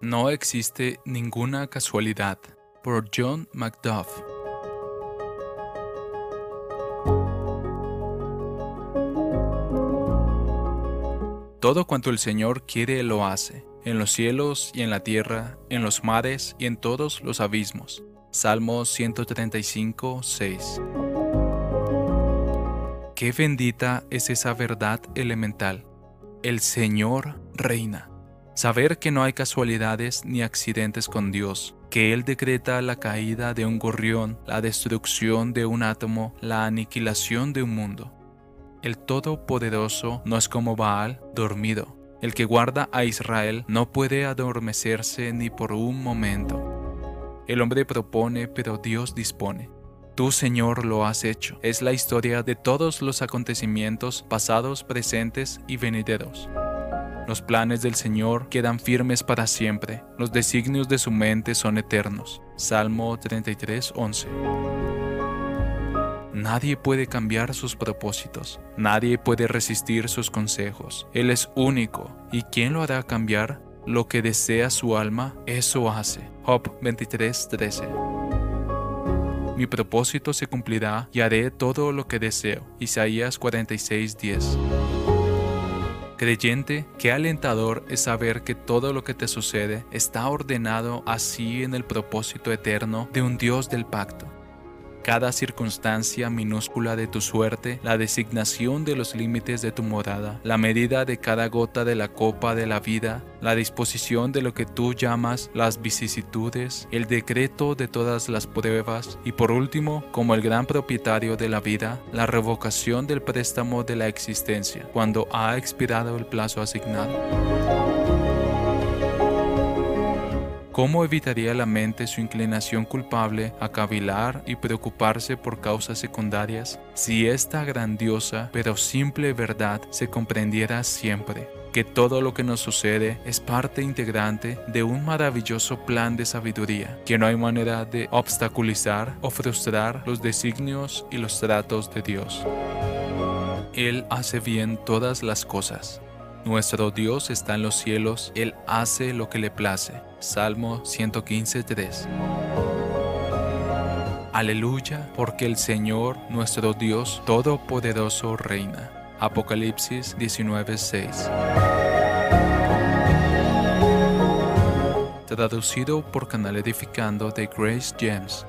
No existe ninguna casualidad. Por John Macduff. Todo cuanto el Señor quiere lo hace, en los cielos y en la tierra, en los mares y en todos los abismos. Salmo 135, 6. Qué bendita es esa verdad elemental. El Señor reina. Saber que no hay casualidades ni accidentes con Dios, que Él decreta la caída de un gorrión, la destrucción de un átomo, la aniquilación de un mundo. El Todopoderoso no es como Baal, dormido. El que guarda a Israel no puede adormecerse ni por un momento. El hombre propone, pero Dios dispone. Tú, Señor, lo has hecho. Es la historia de todos los acontecimientos pasados, presentes y venideros. Los planes del Señor quedan firmes para siempre. Los designios de su mente son eternos. Salmo 33, 11. Nadie puede cambiar sus propósitos. Nadie puede resistir sus consejos. Él es único. ¿Y quién lo hará cambiar? Lo que desea su alma, eso hace. Job 23, 13. Mi propósito se cumplirá y haré todo lo que deseo. Isaías 46, 10. Creyente, qué alentador es saber que todo lo que te sucede está ordenado así en el propósito eterno de un Dios del pacto cada circunstancia minúscula de tu suerte, la designación de los límites de tu morada, la medida de cada gota de la copa de la vida, la disposición de lo que tú llamas las vicisitudes, el decreto de todas las pruebas y por último, como el gran propietario de la vida, la revocación del préstamo de la existencia cuando ha expirado el plazo asignado. ¿Cómo evitaría la mente su inclinación culpable a cavilar y preocuparse por causas secundarias si esta grandiosa pero simple verdad se comprendiera siempre? que todo lo que nos sucede es parte integrante de un maravilloso plan de sabiduría, que no hay manera de obstaculizar o frustrar los designios y los tratos de Dios. Él hace bien todas las cosas nuestro Dios está en los cielos, Él hace lo que le place. Salmo 115.3. Aleluya, porque el Señor, nuestro Dios Todopoderoso, reina. Apocalipsis 19.6. Traducido por Canal Edificando de Grace James.